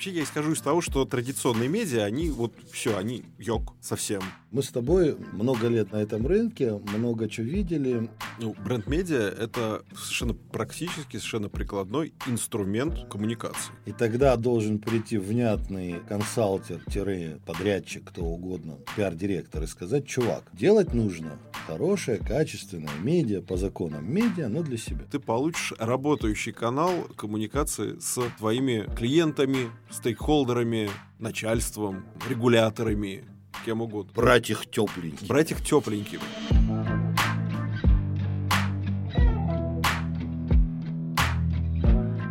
Вообще я исхожу из того, что традиционные медиа, они вот все, они йог совсем. Мы с тобой много лет на этом рынке, много чего видели. Ну, бренд-медиа — это совершенно практически, совершенно прикладной инструмент коммуникации. И тогда должен прийти внятный консалтер-подрядчик, кто угодно, пиар-директор, и сказать, чувак, делать нужно хорошее, качественное медиа по законам медиа, но для себя. Ты получишь работающий канал коммуникации с твоими клиентами, стейкхолдерами, начальством, регуляторами, кем угодно. Брать их тепленькими. Брать их тепленькими.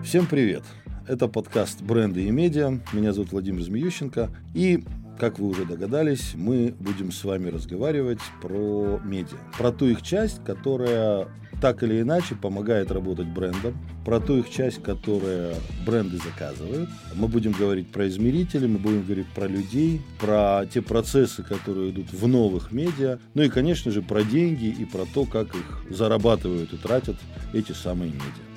Всем привет! Это подкаст «Бренды и медиа». Меня зовут Владимир Змеющенко. И как вы уже догадались, мы будем с вами разговаривать про медиа. Про ту их часть, которая так или иначе помогает работать брендам, про ту их часть, которая бренды заказывают. Мы будем говорить про измерители, мы будем говорить про людей, про те процессы, которые идут в новых медиа, ну и, конечно же, про деньги и про то, как их зарабатывают и тратят эти самые медиа.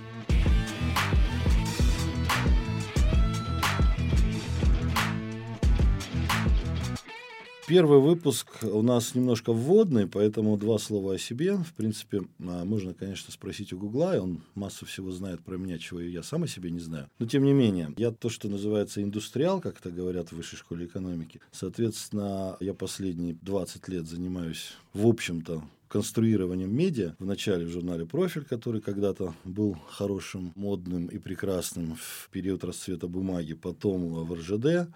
Первый выпуск у нас немножко вводный, поэтому два слова о себе. В принципе, а, можно, конечно, спросить у Гугла, и он массу всего знает про меня, чего я сам о себе не знаю. Но, тем не менее, я то, что называется индустриал, как это говорят в высшей школе экономики. Соответственно, я последние 20 лет занимаюсь, в общем-то, конструированием медиа. Вначале в журнале «Профиль», который когда-то был хорошим, модным и прекрасным в период расцвета бумаги, потом в РЖД,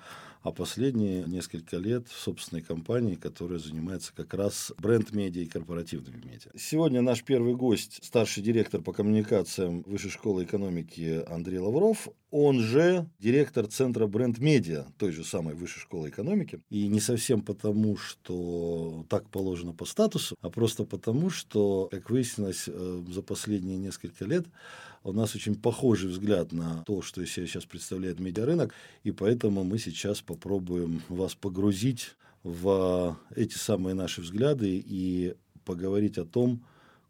а последние несколько лет в собственной компании, которая занимается как раз бренд-медиа и корпоративными медиа. Сегодня наш первый гость, старший директор по коммуникациям Высшей школы экономики Андрей Лавров, он же директор Центра бренд-медиа той же самой Высшей школы экономики. И не совсем потому, что так положено по статусу, а просто потому, что, как выяснилось, э, за последние несколько лет у нас очень похожий взгляд на то, что из себя сейчас представляет медиарынок, и поэтому мы сейчас попробуем вас погрузить в эти самые наши взгляды и поговорить о том,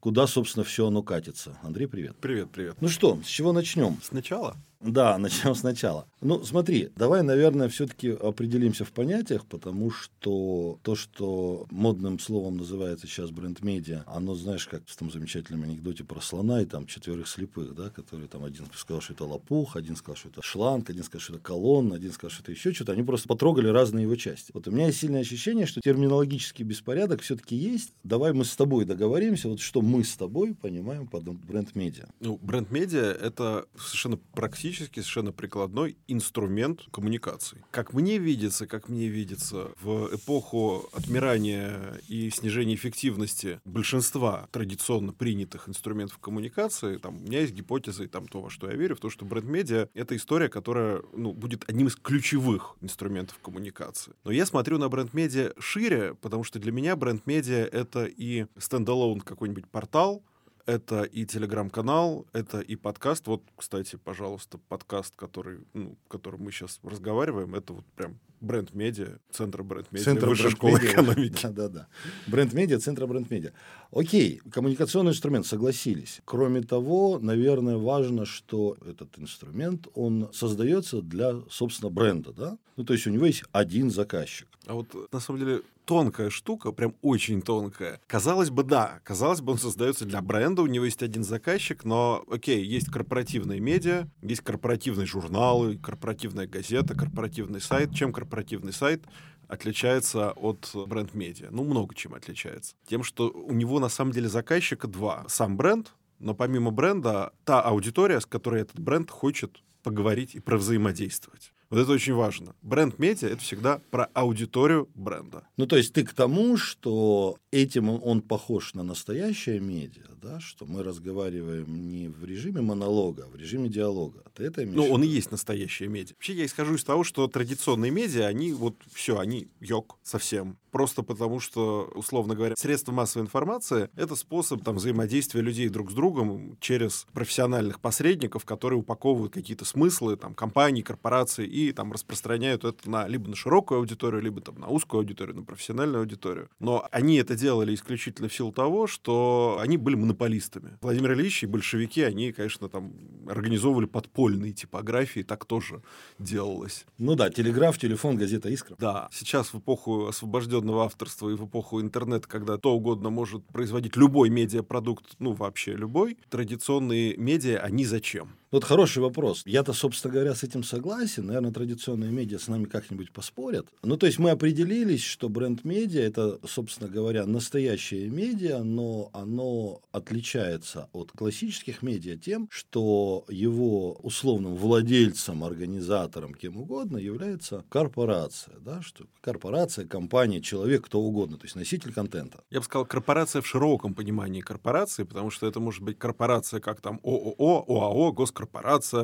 куда, собственно, все оно катится. Андрей, привет. Привет, привет. Ну что, с чего начнем? Сначала? Да, начнем сначала. Ну, смотри, давай, наверное, все-таки определимся в понятиях, потому что то, что модным словом называется сейчас бренд-медиа, оно, знаешь, как в том замечательном анекдоте про слона и там четверых слепых, да, которые там один сказал, что это лопух, один сказал, что это шланг, один сказал, что это колонн, один сказал, что это еще что-то. Они просто потрогали разные его части. Вот у меня есть сильное ощущение, что терминологический беспорядок все-таки есть. Давай мы с тобой договоримся, вот что мы с тобой понимаем под бренд-медиа. Ну, бренд-медиа — это совершенно практически совершенно прикладной инструмент коммуникации. Как мне видится, как мне видится, в эпоху отмирания и снижения эффективности большинства традиционно принятых инструментов коммуникации, там, у меня есть гипотеза и там то, во что я верю, в то, что бренд-медиа — это история, которая ну, будет одним из ключевых инструментов коммуникации. Но я смотрю на бренд-медиа шире, потому что для меня бренд-медиа — это и стендалон какой-нибудь портал, это и телеграм-канал, это и подкаст. Вот, кстати, пожалуйста, подкаст, который, ну, которым мы сейчас разговариваем, это вот прям бренд-медиа, центр бренд-медиа, центр высшей школы экономики. Да-да-да. Бренд-медиа, центр бренд-медиа. Окей, коммуникационный инструмент, согласились. Кроме того, наверное, важно, что этот инструмент, он создается для, собственно, бренда, да? Ну, то есть у него есть один заказчик. А вот, на самом деле, тонкая штука, прям очень тонкая. Казалось бы, да, казалось бы, он создается для бренда, у него есть один заказчик, но, окей, есть корпоративные медиа, есть корпоративные журналы, корпоративная газета, корпоративный сайт. Чем корпоративный сайт отличается от бренд-медиа? Ну, много чем отличается. Тем, что у него на самом деле заказчика два. Сам бренд, но помимо бренда, та аудитория, с которой этот бренд хочет поговорить и провзаимодействовать. Вот это очень важно. Бренд-медиа — это всегда про аудиторию бренда. Ну, то есть ты к тому, что этим он похож на настоящее медиа, да, что мы разговариваем не в режиме монолога, а в режиме диалога. Ты это имеешь Ну, он и есть настоящее медиа. Вообще я исхожу из того, что традиционные медиа, они вот все, они йог совсем. Просто потому, что, условно говоря, средства массовой информации — это способ там, взаимодействия людей друг с другом через профессиональных посредников, которые упаковывают какие-то смыслы там, компаний, корпораций и там распространяют это на либо на широкую аудиторию, либо там на узкую аудиторию, на профессиональную аудиторию. Но они это делали исключительно в силу того, что они были монополистами. Владимир Ильич и большевики, они, конечно, там организовывали подпольные типографии, так тоже делалось. Ну да, телеграф, телефон, газета «Искра». Да, сейчас в эпоху освобожденного авторства и в эпоху интернета, когда то угодно может производить любой медиапродукт, ну вообще любой, традиционные медиа, они зачем? Вот хороший вопрос. Я-то, собственно говоря, с этим согласен. Наверное, традиционные медиа с нами как-нибудь поспорят. Ну, то есть мы определились, что бренд-медиа – это, собственно говоря, настоящее медиа, но оно отличается от классических медиа тем, что его условным владельцем, организатором, кем угодно, является корпорация. Да? Что корпорация, компания, человек, кто угодно, то есть носитель контента. Я бы сказал, корпорация в широком понимании корпорации, потому что это может быть корпорация как там ООО, ОАО, госкорпорация,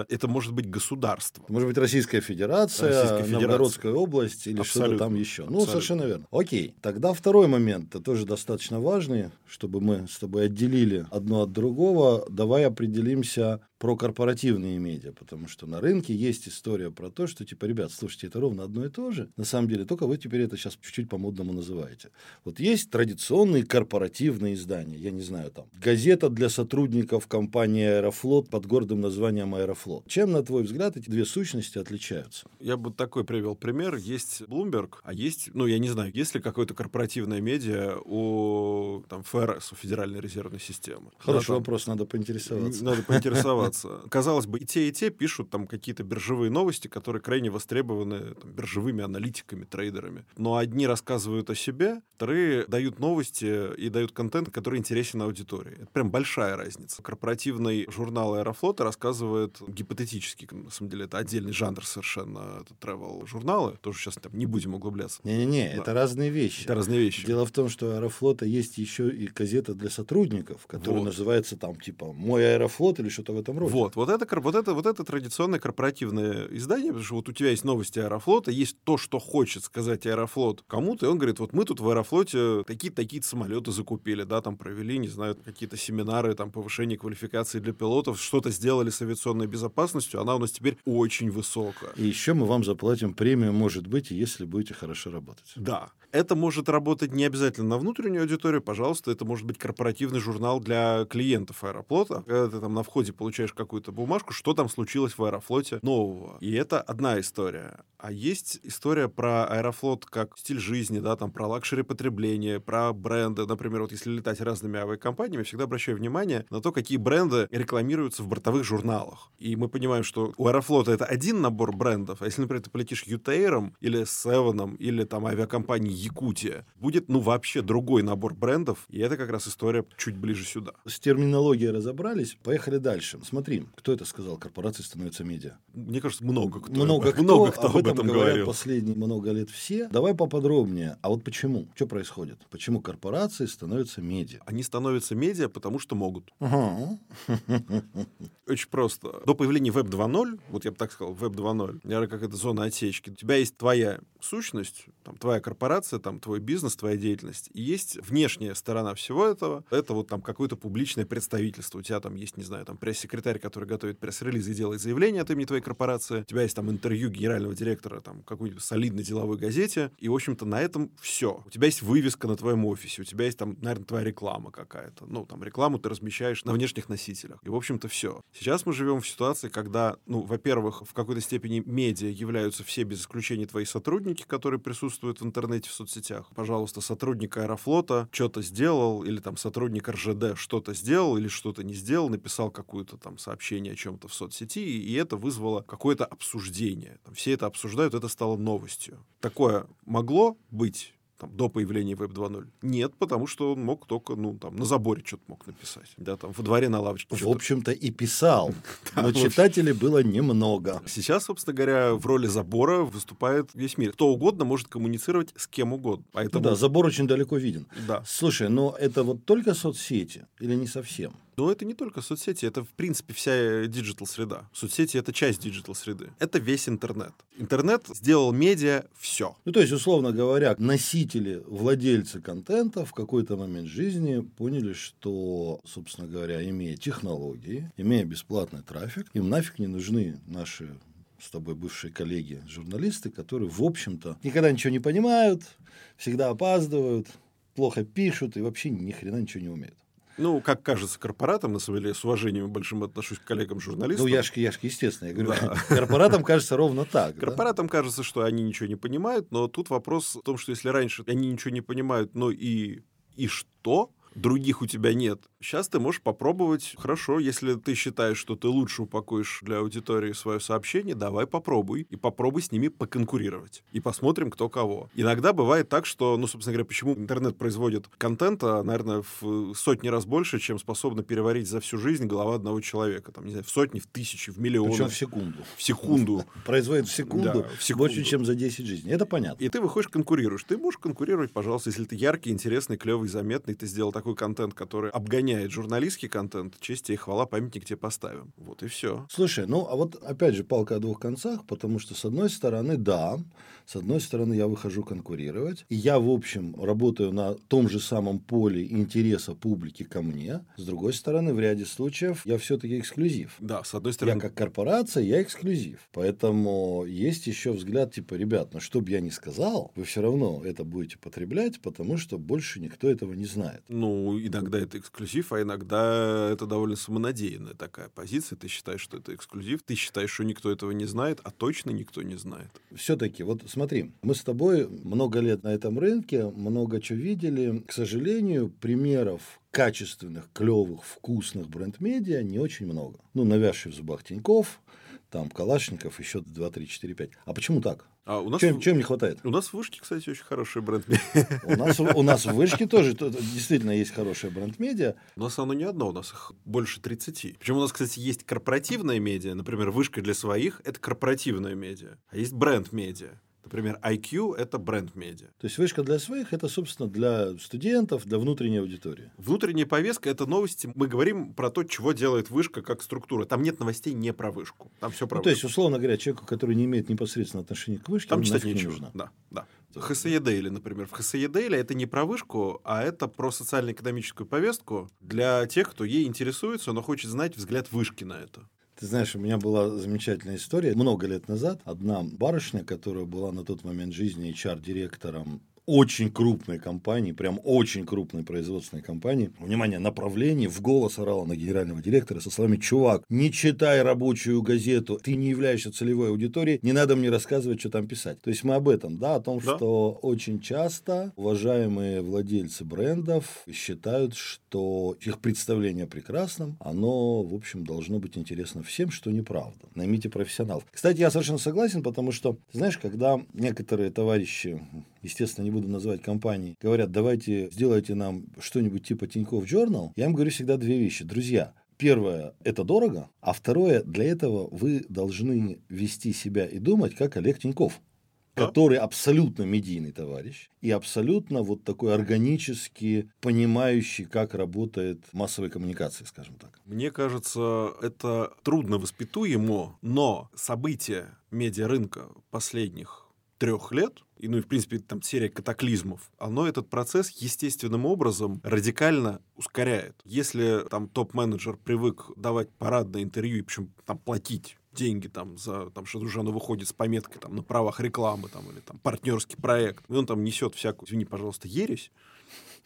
это может быть государство. Может быть Российская Федерация, Российская Федерация. Новгородская область или что-то там еще. Ну, Абсолютно. совершенно верно. Окей, тогда второй момент, это тоже достаточно важный, чтобы мы с тобой отделили одно от другого. Давай определимся про корпоративные медиа, потому что на рынке есть история про то, что, типа, ребят, слушайте, это ровно одно и то же, на самом деле, только вы теперь это сейчас чуть-чуть по-модному называете. Вот есть традиционные корпоративные издания, я не знаю, там, газета для сотрудников компании «Аэрофлот» под гордым названием «Аэрофлот». Чем, на твой взгляд, эти две сущности отличаются? Я бы такой привел пример. Есть Bloomberg, а есть, ну, я не знаю, есть ли какое-то корпоративное медиа у там, ФРС, у Федеральной резервной системы? Хороший да, там, вопрос, надо поинтересоваться. Надо поинтересоваться разобраться. Казалось бы, и те, и те пишут там какие-то биржевые новости, которые крайне востребованы там, биржевыми аналитиками, трейдерами. Но одни рассказывают о себе, вторые дают новости и дают контент, который интересен аудитории. Это прям большая разница. Корпоративный журнал Аэрофлота рассказывает гипотетически, на самом деле это отдельный жанр совершенно, это travel журналы тоже сейчас там не будем углубляться. Не-не-не, да. это разные вещи. Это разные вещи. Дело в том, что у Аэрофлота есть еще и газета для сотрудников, которая вот. называется там типа «Мой Аэрофлот» или что-то в этом роде. Вот, вот это, вот, это, вот это традиционное корпоративное издание, потому что вот у тебя есть новости Аэрофлота, есть то, что хочет сказать Аэрофлот кому-то, и он говорит, вот мы тут в Аэрофлоте такие-такие самолеты закупили, да, там провели, не знаю, какие-то семинары, там, повышение квалификации для пилотов, что-то сделали с авиационной безопасностью, она у нас теперь очень высокая. И еще мы вам заплатим премию, может быть, если будете хорошо работать. Да. Это может работать не обязательно на внутреннюю аудиторию, пожалуйста, это может быть корпоративный журнал для клиентов аэрофлота. Когда ты там на входе получаешь какую-то бумажку, что там случилось в аэрофлоте нового. И это одна история. А есть история про аэрофлот как стиль жизни, да, там про luxury потребление, про бренды. Например, вот если летать разными авиакомпаниями, всегда обращаю внимание на то, какие бренды рекламируются в бортовых журналах. И мы понимаем, что у аэрофлота это один набор брендов, а если, например, ты полетишь Ютейром или Севеном или там авиакомпанией Якутия, будет, ну, вообще другой набор брендов, и это как раз история чуть ближе сюда. С терминологией разобрались, поехали дальше. Смотри, кто это сказал, корпорации становятся медиа? Мне кажется, много кто. Много кто, много кто об этом, об этом говорят говорил. последние много лет все. Давай поподробнее. А вот почему? Что происходит? Почему корпорации становятся медиа? Они становятся медиа, потому что могут. Очень просто. До появления Web 2.0, вот я бы так сказал, Web 2.0, наверное, как это зона отсечки, у тебя есть твоя сущность, там, твоя корпорация, там, твой бизнес, твоя деятельность, и есть внешняя сторона всего этого, это вот там какое-то публичное представительство, у тебя там есть, не знаю, там пресс-секретарь, который готовит пресс-релизы и делает заявление от имени твоей корпорации, у тебя есть там интервью генерального директора там какой-нибудь солидной деловой газете, и, в общем-то, на этом все. У тебя есть вывеска на твоем офисе, у тебя есть там, наверное, твоя реклама какая-то, ну, там, рекламу ты размещаешь на внешних носителях, и, в общем-то, все. Сейчас мы живем в ситуации, когда, ну, во-первых, в какой-то степени медиа являются все без исключения твои сотрудники, которые присутствуют в интернете, в соцсетях. Пожалуйста, сотрудник Аэрофлота что-то сделал, или там сотрудник РЖД что-то сделал, или что-то не сделал, написал какое-то там сообщение о чем-то в соцсети, и это вызвало какое-то обсуждение. Там все это обсуждают, это стало новостью. Такое могло быть там, до появления Web 2.0? Нет, потому что он мог только, ну, там, на заборе что-то мог написать. Да, там, во дворе на лавочке. В общем-то, и писал. Но читателей было немного. Сейчас, собственно говоря, в роли забора выступает весь мир. Кто угодно может коммуницировать с кем угодно. Поэтому... Да, забор очень далеко виден. Да. Слушай, но это вот только соцсети или не совсем? Но это не только соцсети, это, в принципе, вся digital -среда. Соцсети — это часть диджитал-среды. Это весь интернет. Интернет сделал медиа все. Ну, то есть, условно говоря, носители, владельцы контента в какой-то момент жизни поняли, что, собственно говоря, имея технологии, имея бесплатный трафик, им нафиг не нужны наши с тобой бывшие коллеги, журналисты, которые, в общем-то, никогда ничего не понимают, всегда опаздывают, плохо пишут и вообще ни хрена ничего не умеют. Ну, как кажется корпоратам, на самом деле, с уважением большим отношусь к коллегам-журналистам. Ну, я ж, я ж естественно, я говорю, да. корпоратам кажется ровно так. Корпоратам да? кажется, что они ничего не понимают, но тут вопрос в том, что если раньше они ничего не понимают, но и, и что? других у тебя нет. Сейчас ты можешь попробовать. Хорошо, если ты считаешь, что ты лучше упакуешь для аудитории свое сообщение, давай попробуй. И попробуй с ними поконкурировать. И посмотрим, кто кого. Иногда бывает так, что, ну, собственно говоря, почему интернет производит контента, наверное, в сотни раз больше, чем способна переварить за всю жизнь голова одного человека. Там, не знаю, в сотни, в тысячи, в миллионы. Причем в секунду. В секунду. Производит в секунду, да, в секунду больше, чем за 10 жизней. Это понятно. И ты выходишь, конкурируешь. Ты можешь конкурировать, пожалуйста, если ты яркий, интересный, клевый, заметный, ты сделал такой контент, который обгоняет журналистский контент, честь и хвала, памятник тебе поставим. Вот и все. Слушай, ну а вот опять же палка о двух концах, потому что с одной стороны, да, с одной стороны, я выхожу конкурировать, и я, в общем, работаю на том же самом поле интереса публики ко мне. С другой стороны, в ряде случаев я все-таки эксклюзив. Да, с одной стороны. Я как корпорация, я эксклюзив. Поэтому есть еще взгляд, типа, ребят, ну что бы я ни сказал, вы все равно это будете потреблять, потому что больше никто этого не знает. Ну, иногда это эксклюзив, а иногда это довольно самонадеянная такая позиция. Ты считаешь, что это эксклюзив, ты считаешь, что никто этого не знает, а точно никто не знает. Все-таки, вот смотри, мы с тобой много лет на этом рынке, много чего видели. К сожалению, примеров качественных, клевых, вкусных бренд-медиа не очень много. Ну, навязший в зубах Тиньков, там Калашников, еще 2, 3, 4, 5. А почему так? А у нас чем, чем не хватает? У нас в Вышке, кстати, очень хороший бренд У нас, у нас в Вышке тоже действительно есть хорошее бренд-медиа. У нас оно не одно, у нас их больше 30. Причем у нас, кстати, есть корпоративная медиа. Например, Вышка для своих – это корпоративная медиа. А есть бренд-медиа. Например, IQ – это бренд-медиа. То есть вышка для своих – это, собственно, для студентов, для внутренней аудитории. Внутренняя повестка – это новости. Мы говорим про то, чего делает вышка как структура. Там нет новостей не про вышку. Там все про ну, вышку. То есть, условно говоря, человеку, который не имеет непосредственного отношения к вышке, там читать нечего. нужно. Да, да. ХСЕ Дейли, например. В ХСЕ Дейли это не про вышку, а это про социально-экономическую повестку для тех, кто ей интересуется, но хочет знать взгляд вышки на это. Ты знаешь, у меня была замечательная история. Много лет назад одна барышня, которая была на тот момент жизни HR-директором очень крупной компании, прям очень крупной производственной компании, внимание, направлении, в голос орала на генерального директора со словами «Чувак, не читай рабочую газету, ты не являешься целевой аудиторией, не надо мне рассказывать, что там писать». То есть мы об этом, да, о том, да. что очень часто уважаемые владельцы брендов считают, что их представление о прекрасном, оно, в общем, должно быть интересно всем, что неправда. Наймите профессионалов. Кстати, я совершенно согласен, потому что, знаешь, когда некоторые товарищи естественно, не буду называть компании, говорят, давайте сделайте нам что-нибудь типа Тинькофф Journal, я им говорю всегда две вещи. Друзья, Первое – это дорого, а второе – для этого вы должны вести себя и думать, как Олег Тиньков, который абсолютно медийный товарищ и абсолютно вот такой органически понимающий, как работает массовая коммуникация, скажем так. Мне кажется, это трудно воспитуемо, но события медиарынка последних трех лет, и, ну и, в принципе, там серия катаклизмов, оно этот процесс естественным образом радикально ускоряет. Если там топ-менеджер привык давать парадное интервью, и причем там платить деньги там за там что уже оно выходит с пометкой там на правах рекламы там или там партнерский проект и он там несет всякую извини пожалуйста ересь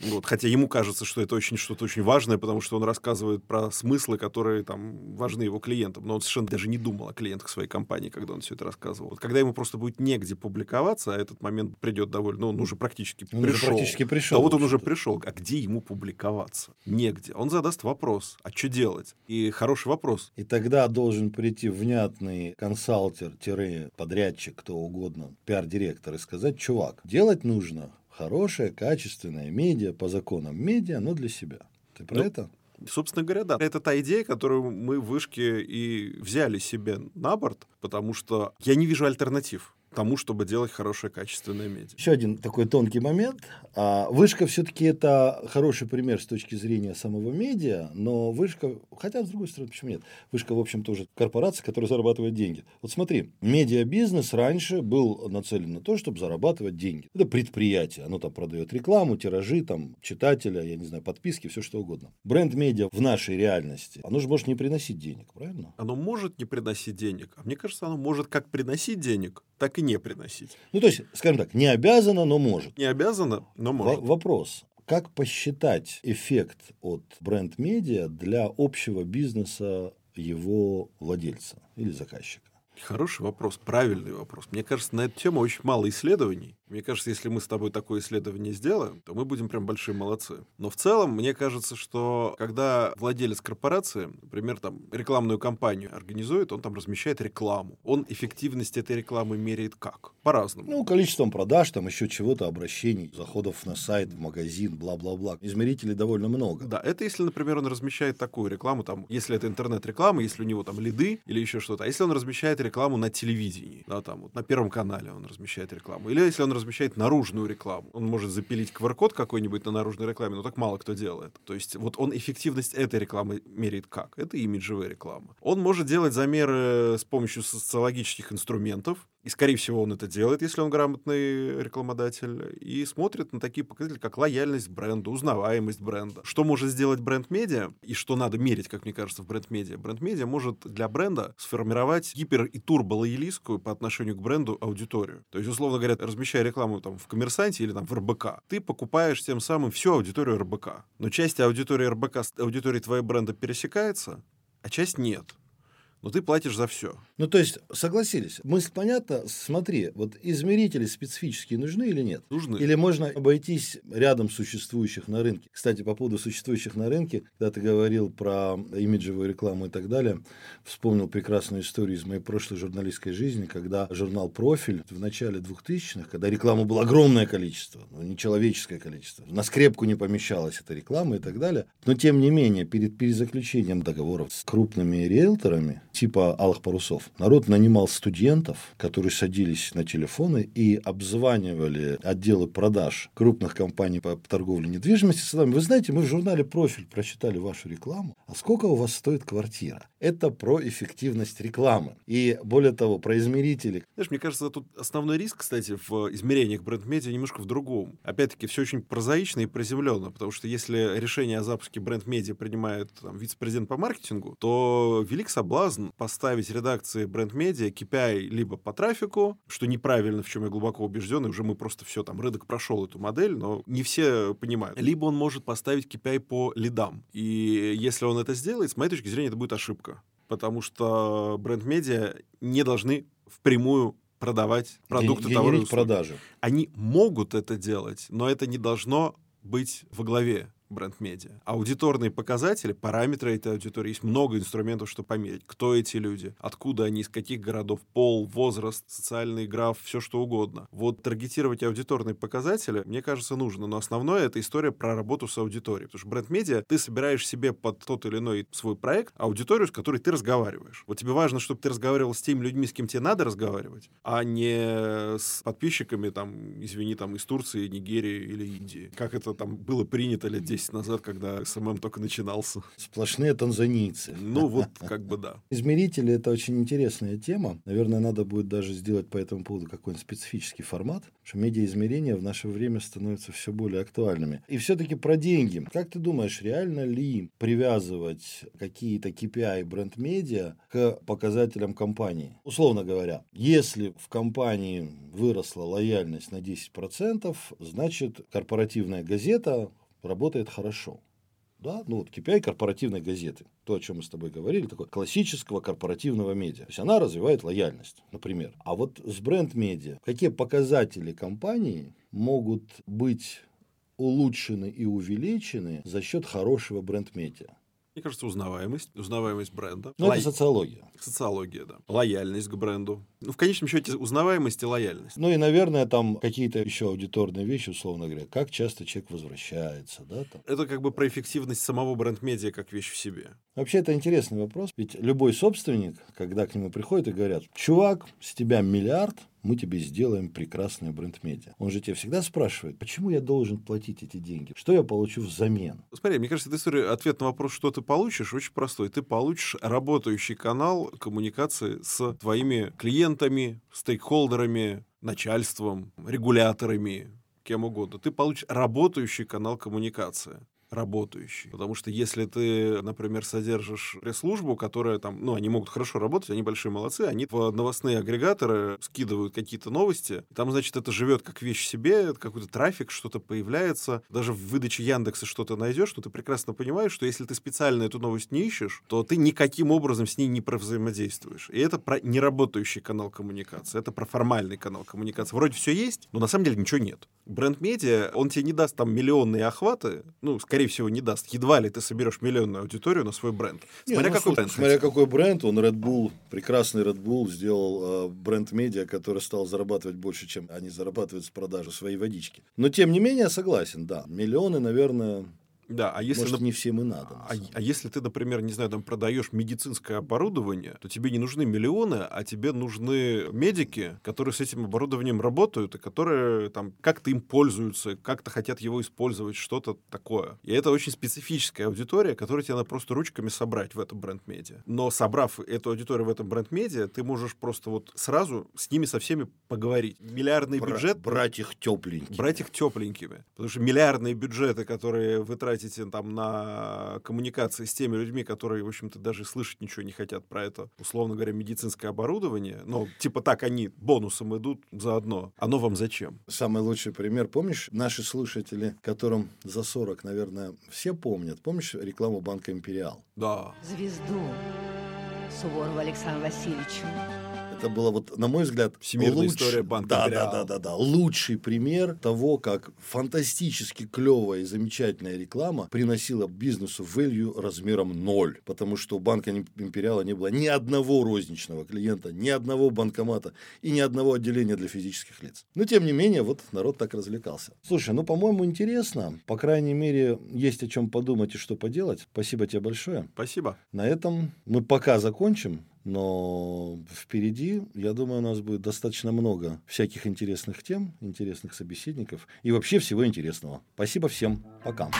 вот, хотя ему кажется, что это очень что-то очень важное, потому что он рассказывает про смыслы, которые там важны его клиентам. Но он совершенно даже не думал о клиентах своей компании, когда он все это рассказывал. Вот, когда ему просто будет негде публиковаться, а этот момент придет довольно, ну, он уже практически он пришел. Уже практически пришел. А вот он уже пришел. А где ему публиковаться? Негде. Он задаст вопрос, а что делать? И хороший вопрос. И тогда должен прийти внятный консалтер-подрядчик, кто угодно, пиар-директор и сказать, чувак, делать нужно хорошее, качественное медиа по законам медиа, но для себя. Ты про ну, это? Собственно говоря, да. Это та идея, которую мы в Вышке и взяли себе на борт, потому что я не вижу альтернатив тому, чтобы делать хорошее качественное медиа. Еще один такой тонкий момент. А, вышка все-таки это хороший пример с точки зрения самого медиа, но вышка, хотя с другой стороны, почему нет? Вышка, в общем, тоже корпорация, которая зарабатывает деньги. Вот смотри, медиабизнес раньше был нацелен на то, чтобы зарабатывать деньги. Это предприятие, оно там продает рекламу, тиражи, там, читателя, я не знаю, подписки, все что угодно. Бренд-медиа в нашей реальности, оно же может не приносить денег, правильно? Оно может не приносить денег, а мне кажется, оно может как приносить денег, так и не приносить. Ну, то есть, скажем так, не обязано, но может. Не обязано, но может. В- вопрос. Как посчитать эффект от бренд-медиа для общего бизнеса его владельца или заказчика? Хороший вопрос, правильный вопрос. Мне кажется, на эту тему очень мало исследований. Мне кажется, если мы с тобой такое исследование сделаем, то мы будем прям большие молодцы. Но в целом, мне кажется, что когда владелец корпорации, например, там рекламную кампанию организует, он там размещает рекламу. Он эффективность этой рекламы меряет как? По-разному. Ну, количеством продаж, там еще чего-то, обращений, заходов на сайт, в магазин, бла-бла-бла. Измерителей довольно много. Да, это если, например, он размещает такую рекламу, там, если это интернет-реклама, если у него там лиды или еще что-то. А если он размещает рекламу на телевидении, да, там, вот на Первом канале он размещает рекламу. Или если он размещает наружную рекламу. Он может запилить QR-код какой-нибудь на наружной рекламе, но так мало кто делает. То есть вот он эффективность этой рекламы меряет как? Это имиджевая реклама. Он может делать замеры с помощью социологических инструментов, и, скорее всего, он это делает, если он грамотный рекламодатель, и смотрит на такие показатели, как лояльность бренда, узнаваемость бренда. Что может сделать бренд-медиа, и что надо мерить, как мне кажется, в бренд-медиа? Бренд-медиа может для бренда сформировать гипер- и турбо-лоялистскую по отношению к бренду аудиторию. То есть, условно говоря, размещая рекламу там, в «Коммерсанте» или там, в РБК, ты покупаешь тем самым всю аудиторию РБК. Но часть аудитории РБК с аудиторией твоего бренда пересекается, а часть нет но ты платишь за все. Ну, то есть, согласились. Мысль понятна. Смотри, вот измерители специфические нужны или нет? Нужны. Или можно обойтись рядом существующих на рынке? Кстати, по поводу существующих на рынке, когда ты говорил про имиджевую рекламу и так далее, вспомнил прекрасную историю из моей прошлой журналистской жизни, когда журнал «Профиль» в начале 2000-х, когда рекламы было огромное количество, ну, нечеловеческое количество, на скрепку не помещалась эта реклама и так далее. Но, тем не менее, перед перезаключением договоров с крупными риэлторами, типа «Алых парусов». Народ нанимал студентов, которые садились на телефоны и обзванивали отделы продаж крупных компаний по торговле недвижимостью. Сказали, вы знаете, мы в журнале «Профиль» прочитали вашу рекламу. А сколько у вас стоит квартира? Это про эффективность рекламы. И более того, про измерители. Знаешь, мне кажется, тут основной риск, кстати, в измерениях бренд-медиа немножко в другом. Опять-таки, все очень прозаично и приземленно, потому что если решение о запуске бренд-медиа принимает там, вице-президент по маркетингу, то велик соблазн поставить редакции бренд-медиа KPI либо по трафику, что неправильно, в чем я глубоко убежден, и уже мы просто все, там, рынок прошел эту модель, но не все понимают. Либо он может поставить KPI по лидам. И если он это сделает, с моей точки зрения, это будет ошибка. Потому что бренд-медиа не должны впрямую продавать продукты товары продажи. Они могут это делать, но это не должно быть во главе бренд-медиа. Аудиторные показатели, параметры этой аудитории, есть много инструментов, чтобы померить. Кто эти люди, откуда они, из каких городов, пол, возраст, социальный граф, все что угодно. Вот таргетировать аудиторные показатели, мне кажется, нужно. Но основное — это история про работу с аудиторией. Потому что бренд-медиа, ты собираешь себе под тот или иной свой проект аудиторию, с которой ты разговариваешь. Вот тебе важно, чтобы ты разговаривал с теми людьми, с кем тебе надо разговаривать, а не с подписчиками, там, извини, там, из Турции, Нигерии или Индии. Как это там было принято лет 10 назад, когда SMM только начинался. Сплошные танзанийцы. Ну вот, как бы да. Измерители – это очень интересная тема. Наверное, надо будет даже сделать по этому поводу какой-нибудь специфический формат, что медиаизмерения в наше время становятся все более актуальными. И все-таки про деньги. Как ты думаешь, реально ли привязывать какие-то KPI бренд-медиа к показателям компании? Условно говоря, если в компании выросла лояльность на 10%, значит, корпоративная газета работает хорошо. Да? Ну, вот KPI корпоративной газеты, то, о чем мы с тобой говорили, такое классического корпоративного медиа. То есть она развивает лояльность, например. А вот с бренд-медиа, какие показатели компании могут быть улучшены и увеличены за счет хорошего бренд-медиа? Мне кажется, узнаваемость, узнаваемость бренда. Ну, Ло... это социология. Социология, да. Лояльность к бренду. Ну, в конечном счете, узнаваемость и лояльность. Ну, и, наверное, там какие-то еще аудиторные вещи, условно говоря. Как часто человек возвращается, да? Там. Это как бы про эффективность самого бренд-медиа как вещь в себе. Вообще, это интересный вопрос. Ведь любой собственник, когда к нему приходят и говорят, чувак, с тебя миллиард, мы тебе сделаем прекрасное бренд-медиа. Он же тебя всегда спрашивает, почему я должен платить эти деньги? Что я получу взамен? Смотри, мне кажется, эта история, ответ на вопрос, что ты получишь, очень простой. Ты получишь работающий канал коммуникации с твоими клиентами, стейкхолдерами, начальством, регуляторами, кем угодно. Ты получишь работающий канал коммуникации работающий. Потому что если ты, например, содержишь пресс-службу, которая там, ну, они могут хорошо работать, они большие молодцы, они в новостные агрегаторы скидывают какие-то новости, там, значит, это живет как вещь себе, какой-то трафик, что-то появляется, даже в выдаче Яндекса что-то найдешь, то ты прекрасно понимаешь, что если ты специально эту новость не ищешь, то ты никаким образом с ней не взаимодействуешь. И это про неработающий канал коммуникации, это про формальный канал коммуникации. Вроде все есть, но на самом деле ничего нет. Бренд-медиа, он тебе не даст там миллионные охваты, ну, скорее скорее всего, не даст. Едва ли ты соберешь миллионную аудиторию на свой бренд. Смотря не, ну, какой бренд. Смотря какой бренд. Он Red Bull, прекрасный Red Bull, сделал э, бренд-медиа, который стал зарабатывать больше, чем они зарабатывают с продажи своей водички. Но, тем не менее, согласен, да. Миллионы, наверное, да, а если... Может, не всем и надо. А, а если ты, например, не знаю, там продаешь медицинское оборудование, то тебе не нужны миллионы, а тебе нужны медики, которые с этим оборудованием работают, и которые там как-то им пользуются, как-то хотят его использовать, что-то такое. И это очень специфическая аудитория, которую тебе надо просто ручками собрать в этом бренд-медиа. Но собрав эту аудиторию в этом бренд-медиа, ты можешь просто вот сразу с ними со всеми поговорить. Миллиардный Бра- бюджет... Брать их тепленькими. Брать их тепленькими. Потому что миллиардные бюджеты, которые вы тратите тратите там на коммуникации с теми людьми, которые, в общем-то, даже слышать ничего не хотят про это, условно говоря, медицинское оборудование, ну, типа так они бонусом идут заодно. Оно вам зачем? Самый лучший пример, помнишь, наши слушатели, которым за 40, наверное, все помнят, помнишь рекламу банка «Империал»? Да. Звезду Суворова Александра Васильевича это было, вот, на мой взгляд, Всемирная лучший, история банка да, да, да, да, да, лучший пример того, как фантастически клевая и замечательная реклама приносила бизнесу value размером ноль. Потому что у банка Империала не было ни одного розничного клиента, ни одного банкомата и ни одного отделения для физических лиц. Но, тем не менее, вот народ так развлекался. Слушай, ну, по-моему, интересно. По крайней мере, есть о чем подумать и что поделать. Спасибо тебе большое. Спасибо. На этом мы пока закончим. Но впереди, я думаю, у нас будет достаточно много всяких интересных тем, интересных собеседников и вообще всего интересного. Спасибо всем. Пока.